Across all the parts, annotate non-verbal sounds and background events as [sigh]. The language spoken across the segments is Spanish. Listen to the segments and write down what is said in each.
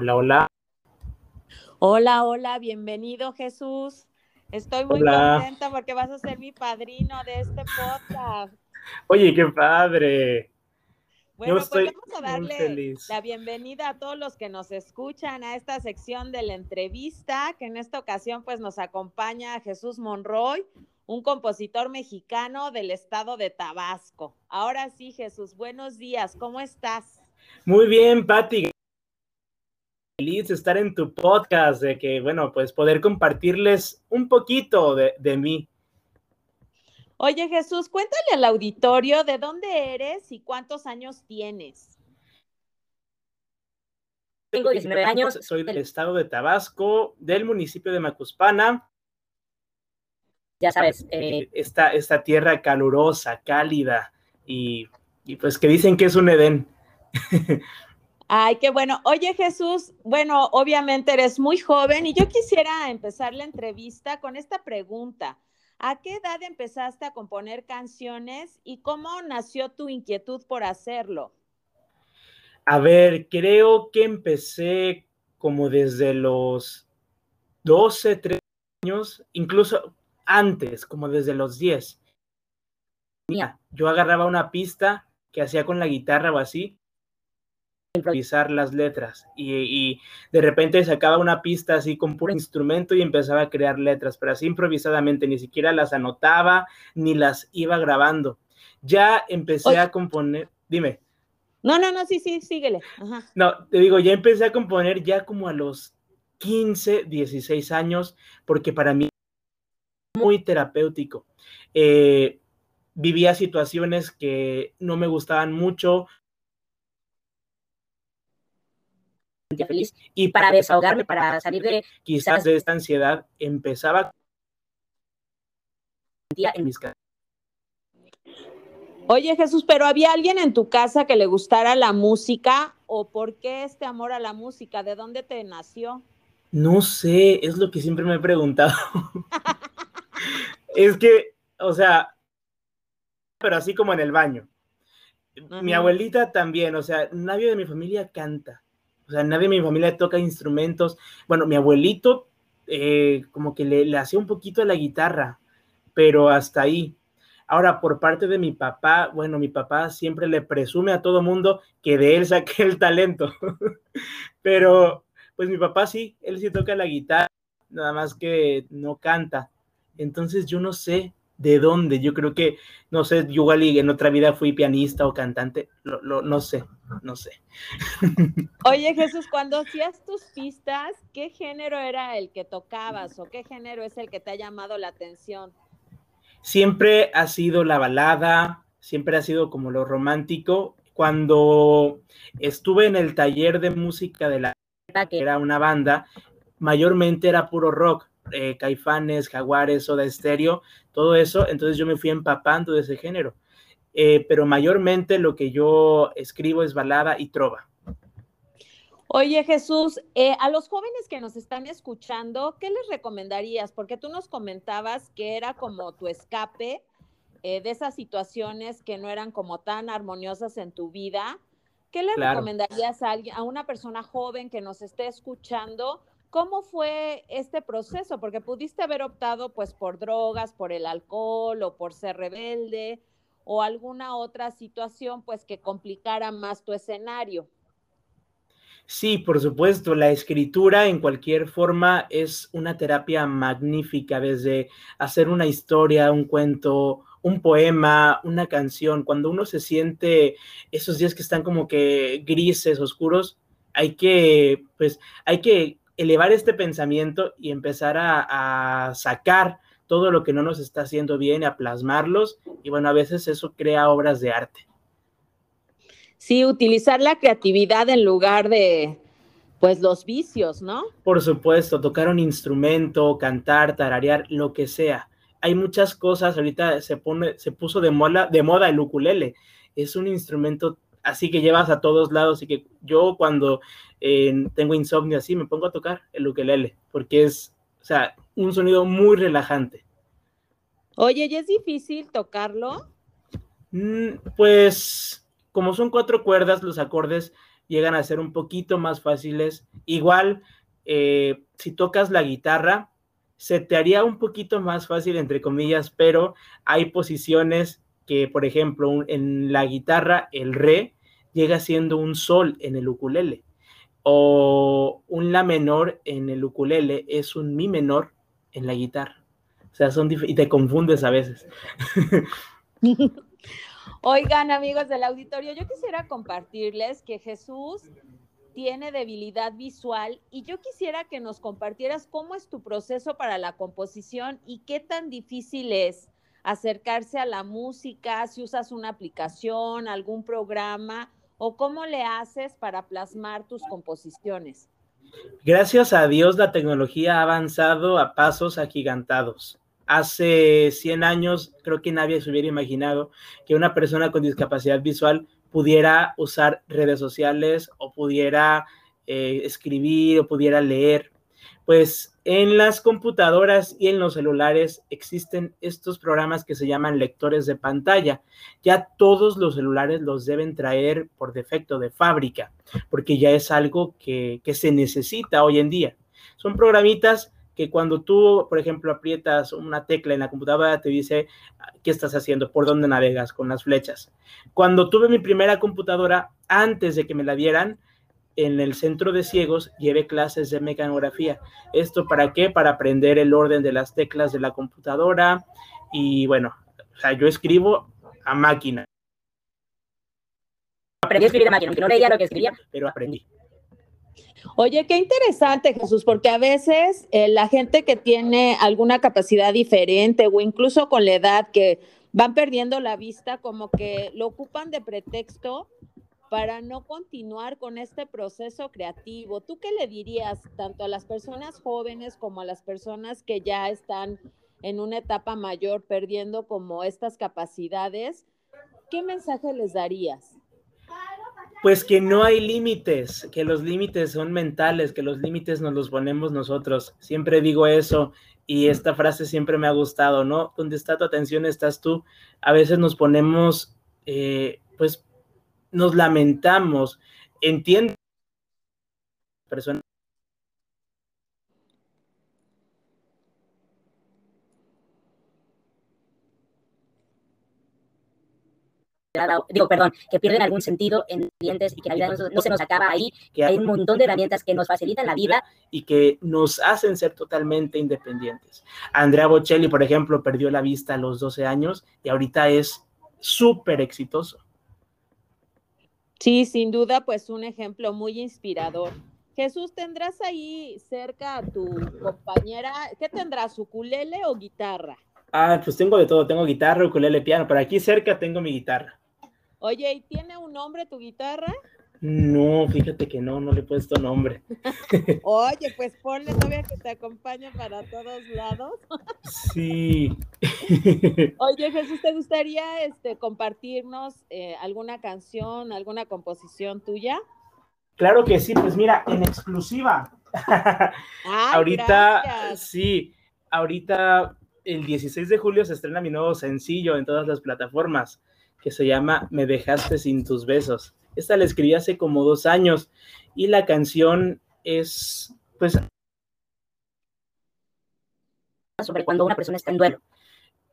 Hola, hola. Hola, hola, bienvenido Jesús. Estoy muy contenta porque vas a ser mi padrino de este podcast. Oye, qué padre. Bueno, pues vamos a darle la bienvenida a todos los que nos escuchan a esta sección de la entrevista, que en esta ocasión pues nos acompaña Jesús Monroy, un compositor mexicano del estado de Tabasco. Ahora sí, Jesús, buenos días, ¿cómo estás? Muy bien, Patti. Feliz de estar en tu podcast, de que, bueno, pues poder compartirles un poquito de, de mí. Oye Jesús, cuéntale al auditorio de dónde eres y cuántos años tienes. Tengo 19 años, soy del estado de Tabasco, del municipio de Macuspana. Ya sabes, eh, eh, esta, esta, tierra calurosa, cálida y, y pues que dicen que es un Edén. [laughs] Ay, qué bueno. Oye Jesús, bueno, obviamente eres muy joven y yo quisiera empezar la entrevista con esta pregunta. ¿A qué edad empezaste a componer canciones y cómo nació tu inquietud por hacerlo? A ver, creo que empecé como desde los 12, 13 años, incluso antes, como desde los 10. Yo agarraba una pista que hacía con la guitarra o así, improvisar las letras y, de repente sacaba una pista así con puro instrumento y empezaba a crear letras, pero así improvisadamente, ni siquiera las anotaba ni las iba grabando. Ya empecé a componer, dime. No, no, no, sí, sí, síguele. No, te digo, ya empecé a componer ya como a los 15, 16 años, porque para mí muy terapéutico. Eh, vivía situaciones que no me gustaban mucho, feliz y para desahogarme, para salir de quizás de esta ansiedad, empezaba en mis Oye Jesús, pero ¿había alguien en tu casa que le gustara la música o por qué este amor a la música? ¿De dónde te nació? No sé, es lo que siempre me he preguntado. [laughs] es que, o sea, pero así como en el baño. Mi abuelita también, o sea, nadie de mi familia canta. O sea, nadie de mi familia toca instrumentos. Bueno, mi abuelito eh, como que le, hacía un poquito a la guitarra, pero hasta ahí. Ahora, por parte de mi papá, bueno, mi papá siempre le presume a todo mundo que de él saqué el talento. [laughs] pero, pues mi papá sí, él sí toca la guitarra, nada más que no canta. Entonces yo no sé de dónde. Yo creo que, no sé, yo igual en otra vida fui pianista o cantante, lo, no sé, no sé. [laughs] Oye Jesús, cuando hacías tus pistas, ¿qué género era el que tocabas o qué género es el que te ha llamado la atención? Siempre ha sido la balada, siempre ha sido como lo romántico. Cuando estuve en el taller de música de la que era una banda, mayormente era puro rock eh, Caifanes, Jaguares, Soda Estéreo, todo eso, entonces yo me fui empapando de ese género. Eh, pero mayormente lo que yo escribo es balada y trova. Oye Jesús, eh, a los jóvenes que nos están escuchando, ¿qué les recomendarías? Porque tú nos comentabas que era como tu escape de esas situaciones que no eran como tan armoniosas en tu vida. ¿Qué le recomendarías a, alguien, a una persona joven que nos esté escuchando ¿Cómo fue este proceso? Porque pudiste haber optado pues por drogas, por el alcohol o por ser rebelde o alguna otra situación pues que complicara más tu escenario. Sí, por supuesto, la escritura en cualquier forma es una terapia magnífica, desde hacer una historia, un cuento, un poema, una canción, cuando uno se siente esos días que están como que grises, oscuros, hay que, pues, hay que elevar este pensamiento y empezar a, sacar todo lo que no nos está haciendo bien, a plasmarlos y bueno, a veces eso crea obras de arte. Sí, utilizar la creatividad en lugar de, pues, los vicios, ¿no? Por supuesto, tocar un instrumento, cantar, tararear, lo que sea. Hay muchas cosas, ahorita se pone, se puso de moda, de moda el ukulele. Es un instrumento así que llevas a todos lados y que yo cuando eh, tengo insomnio así me pongo a tocar el ukelele porque es, o sea, un sonido muy relajante. Oye, ¿y es difícil tocarlo? Mm, pues como son cuatro cuerdas, los acordes llegan a ser un poquito más fáciles. Igual, eh, si tocas la guitarra, se te haría un poquito más fácil, entre comillas, pero hay posiciones que, por ejemplo, en la guitarra, el re llega siendo un sol en el ukulele, o un la menor en el ukulele es un mi menor en la guitarra. O sea, son y te confundes a veces. [laughs] Oigan, amigos del auditorio, yo quisiera compartirles que Jesús tiene debilidad visual y yo quisiera que nos compartieras cómo es tu proceso para la composición y qué tan difícil es acercarse a la música, si usas una aplicación, algún programa o cómo le haces para plasmar tus composiciones. Gracias a Dios la tecnología ha avanzado a pasos agigantados. Hace 100 años creo que nadie se hubiera imaginado que una persona con discapacidad visual pudiera usar redes sociales o pudiera eh, escribir o pudiera leer. Pues en las computadoras y en los celulares existen estos programas que se llaman lectores de pantalla. Ya todos los celulares los deben traer por defecto de fábrica, porque ya es algo que, que se necesita hoy en día. Son programitas que cuando tú, por ejemplo, aprietas una tecla en la computadora, te dice qué estás haciendo, por dónde navegas con las flechas. Cuando tuve mi primera computadora, antes de que me la dieran, en el centro de ciegos llevé clases de mecanografía. ¿Esto para qué? Para aprender el orden de las teclas de la computadora y bueno, o sea, yo escribo a máquina. Aprendí a escribir a máquina, aunque no leía lo que escribía, pero aprendí. Oye, qué interesante, Jesús, porque a veces eh, la gente que tiene alguna capacidad diferente o incluso con la edad que van perdiendo la vista, como que lo ocupan de pretexto para no continuar con este proceso creativo. ¿Tú qué le dirías tanto a las personas jóvenes como a las personas que ya están en una etapa mayor perdiendo como estas capacidades? ¿Qué mensaje les darías? Pues que no hay límites, que los límites son mentales, que los límites nos los ponemos nosotros. Siempre digo eso y esta frase siempre me ha gustado, ¿no? Donde está tu atención estás tú. A veces nos ponemos, eh, pues, nos lamentamos. Entiendo. Personas digo, perdón, que pierden algún sentido en dientes y que la vida no, se nos acaba ahí, que hay un montón de herramientas que nos facilitan la vida y que nos hacen ser totalmente independientes. Andrea Bocelli, por ejemplo, perdió la vista a los 12 años y ahorita es súper exitoso. Sí, sin duda, pues un ejemplo muy inspirador. Jesús, ¿tendrás ahí cerca a tu compañera? ¿Qué tendrás, ukulele o guitarra? Ah, pues tengo de todo, tengo guitarra, ukulele, piano, pero aquí cerca tengo mi guitarra. Oye, ¿y tiene un nombre tu guitarra? No, fíjate que no, no le he puesto nombre. [laughs] Oye, pues ponle todavía que te acompañe para todos lados. sí. [laughs] Oye, [laughs] Jesús, ¿te gustaría este, compartirnos eh, alguna canción, alguna composición tuya? Claro que sí, pues mira, en exclusiva. ahorita, sí, ahorita el 16 de julio se estrena mi nuevo sencillo en todas las plataformas que se llama Me dejaste sin tus besos. Esta la escribí hace como dos años y la canción es, pues... Sobre cuando una persona está en duelo.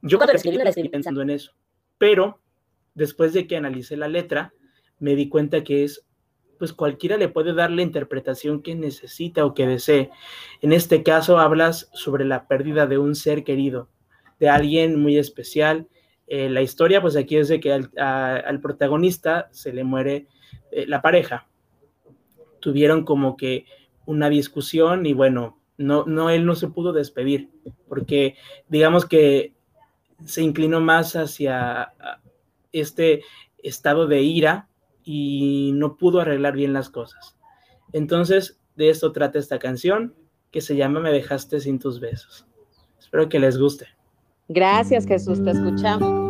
Yo cuando la escribí, la escribí pensando en eso, pero después de que analicé la letra, me di cuenta que es, pues cualquiera le puede dar la interpretación que necesita o que desee. En este caso hablas sobre la pérdida de un ser querido, de alguien muy especial, eh, la historia, pues aquí es de que al, protagonista se le muere eh, la pareja. Tuvieron como que una discusión y bueno, no, no, él no se pudo despedir, porque digamos que se inclinó más hacia este estado de ira y no pudo arreglar bien las cosas. Entonces, de esto trata esta canción que se llama Me dejaste sin tus besos. Espero que les guste. Gracias, Jesús, te escuchamos.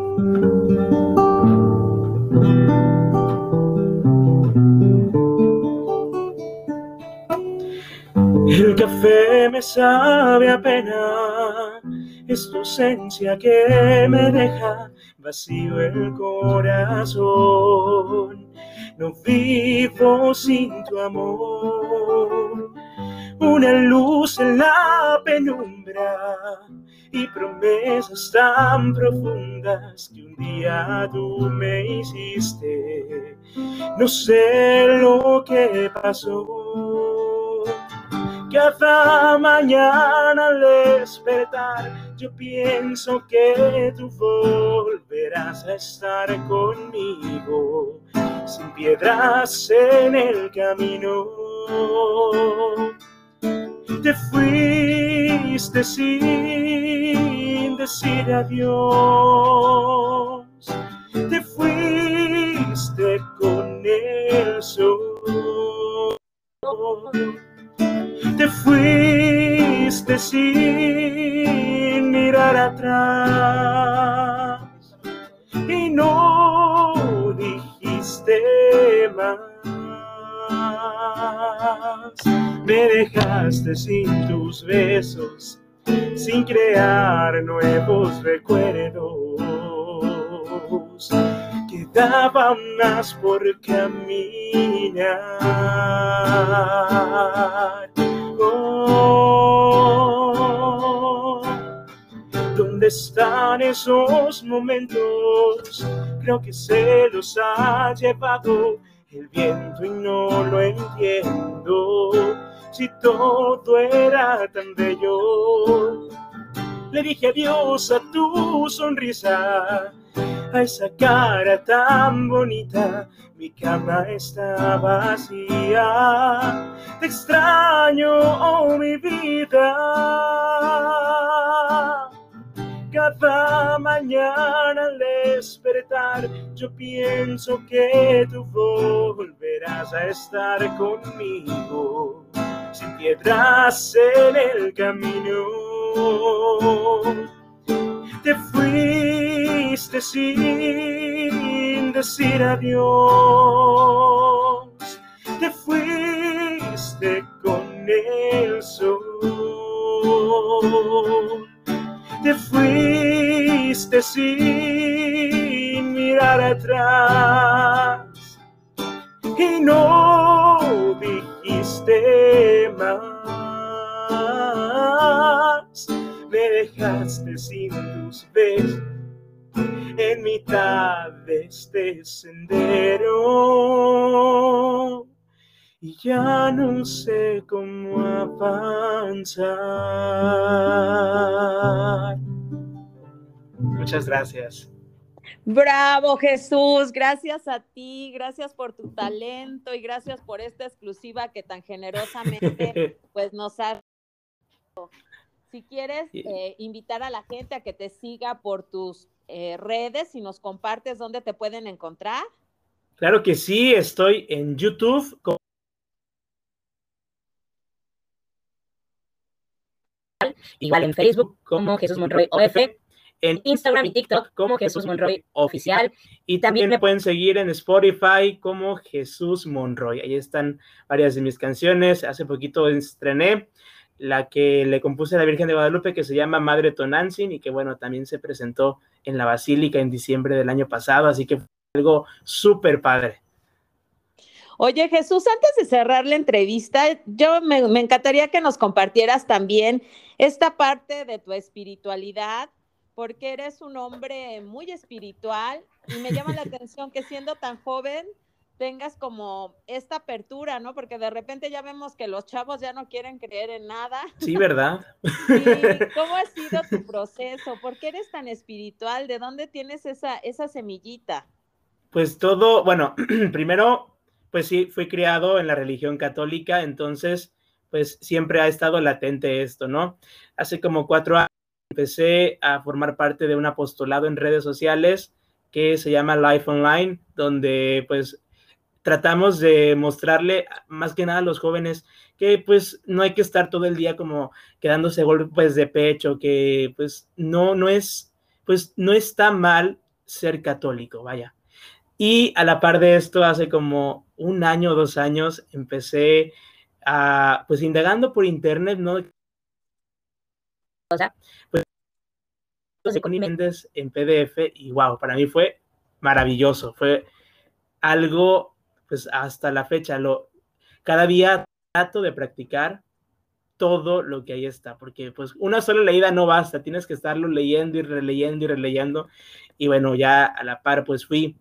El café me sabe a pena, es tu ausencia que me deja vacío el corazón. no vivo sin tu amor. Una luz en la penumbra y promesas tan profundas que un día tú me hiciste. No sé lo que pasó. Cada mañana al despertar yo pienso que tú volverás a estar conmigo sin piedras en el camino. Te fuiste sin decir adiós, te fuiste con el sol, te fuiste sin mirar atrás. Y no dijiste más. Me dejaste sin tus besos, sin crear nuevos recuerdos. Quedaban más por caminar. Oh, ¿Dónde están esos momentos? Creo que se los ha llevado el viento y no lo entiendo. Si todo era tan bello, le dije adiós a tu sonrisa, a esa cara tan bonita. Mi cama está vacía, te extraño, oh mi vida. Cada mañana al despertar, yo pienso que tú volverás a estar conmigo, sin piedras en el camino. Te fuiste sin decir adiós, te fuiste con el sol te fuiste sin mirar atrás y no Me dejaste sin tus besos en mitad de este sendero y ya no sé cómo avanzar. Muchas gracias. Bravo Jesús, gracias a ti, gracias por tu talento y gracias por esta exclusiva que tan generosamente [laughs] pues nos has si quieres eh, invitar a la gente a que te siga por tus eh, redes y nos compartes dónde te pueden encontrar. Claro que sí, estoy en YouTube igual en Facebook como Jesús Monroy OF, en Instagram y TikTok como Jesús Monroy Oficial. Y también me pueden seguir en Spotify como Jesús Monroy. Ahí están varias de mis canciones. Hace poquito estrené la que le compuse a la Virgen de Guadalupe que se llama Madre Tonantzin y que bueno, también se presentó en la Basílica en diciembre del año pasado, así que fue algo súper padre. Oye, Jesús, antes de cerrar la entrevista, yo me, encantaría que nos compartieras también esta parte de tu espiritualidad, porque eres un hombre muy espiritual y me llama la [laughs] atención que siendo tan joven tengas como esta apertura, ¿no? Porque de repente ya vemos que los chavos ya no quieren creer en nada. Sí, ¿verdad? [laughs] ¿Cómo ha sido tu [laughs] proceso? ¿Por qué eres tan espiritual? ¿De dónde tienes esa, esa semillita? Pues todo, bueno, [clears throat] primero pues sí, fui criado en la religión católica, entonces, pues siempre ha estado latente esto, ¿no? Hace como cuatro años empecé a formar parte de un apostolado en redes sociales que se llama Life Online, donde pues tratamos de mostrarle más que nada a los jóvenes que pues no hay que estar todo el día como quedándose golpes de pecho, que pues no, no es, pues no está mal ser católico, vaya. Y a la par de esto, hace como un año o dos años, empecé a, pues indagando por internet, ¿no? O sea, pues con en PDF y wow, para mí fue maravilloso, fue algo pues hasta la fecha, lo, cada día trato de practicar todo lo que ahí está, porque pues una sola leída no basta, tienes que estarlo leyendo y releyendo y releyendo. Y bueno, ya a la par pues fui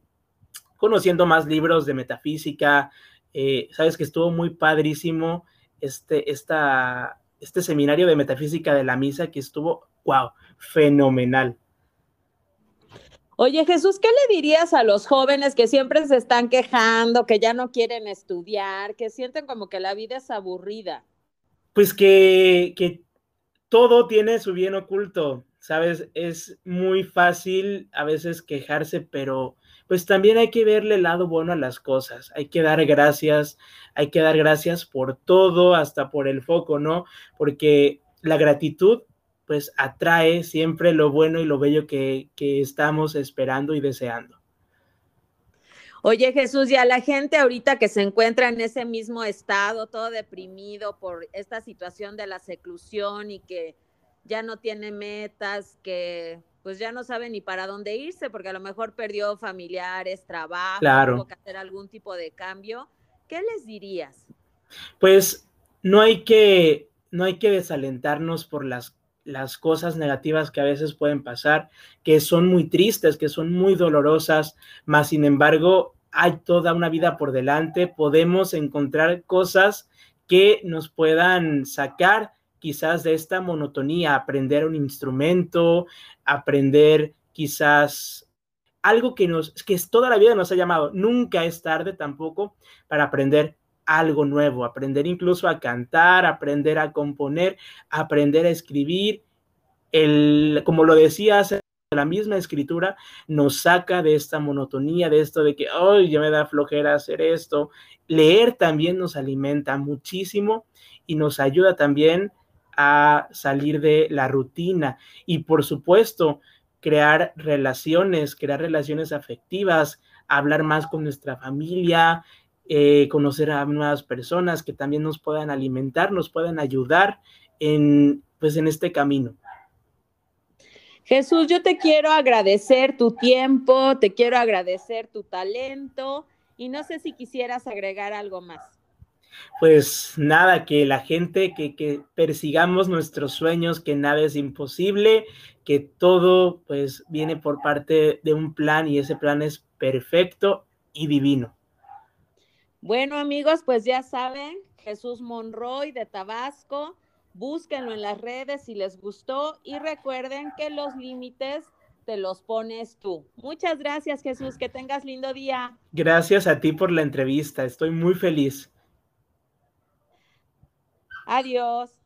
conociendo más libros de metafísica, eh, sabes que estuvo muy padrísimo este, esta, este seminario de metafísica de la misa que estuvo, wow, fenomenal. Oye Jesús, ¿qué le dirías a los jóvenes que siempre se están quejando, que ya no quieren estudiar, que sienten como que la vida es aburrida? Pues que, que todo tiene su bien oculto, ¿sabes? Es muy fácil a veces quejarse, pero pues también hay que verle el lado bueno a las cosas, hay que dar gracias, hay que dar gracias por todo, hasta por el foco, ¿no? Porque la gratitud pues atrae siempre lo bueno y lo bello que, estamos esperando y deseando. Oye Jesús, y a la gente ahorita que se encuentra en ese mismo estado, todo deprimido por esta situación de la seclusión y que ya no tiene metas, que pues ya no sabe ni para dónde irse, porque a lo mejor perdió familiares, trabajo, claro. tuvo que hacer algún tipo de cambio, ¿qué les dirías? Pues no hay que, no hay que desalentarnos por las las cosas negativas que a veces pueden pasar, que son muy tristes, que son muy dolorosas, más sin embargo hay toda una vida por delante, podemos encontrar cosas que nos puedan sacar quizás de esta monotonía, aprender un instrumento, aprender quizás algo que nos, que toda la vida nos ha llamado, nunca es tarde tampoco para aprender algo nuevo, aprender incluso a cantar, aprender a componer, aprender a escribir. El, como lo decías, la misma escritura nos saca de esta monotonía, de esto de que, hoy ya me da flojera hacer esto. Leer también nos alimenta muchísimo y nos ayuda también a salir de la rutina y por supuesto crear relaciones, crear relaciones afectivas, hablar más con nuestra familia, eh, conocer a nuevas personas que también nos puedan alimentar, nos puedan ayudar en, pues, en este camino. Jesús, yo te quiero agradecer tu tiempo, te quiero agradecer tu talento y no sé si quisieras agregar algo más. Pues nada, que la gente, que, que persigamos nuestros sueños, que nada es imposible, que todo pues viene por parte de un plan y ese plan es perfecto y divino. Bueno, amigos, pues ya saben, Jesús Monroy de Tabasco, búsquenlo en las redes si les gustó y recuerden que los límites te los pones tú. Muchas gracias, Jesús, que tengas lindo día. Gracias a ti por la entrevista, estoy muy feliz. Adiós.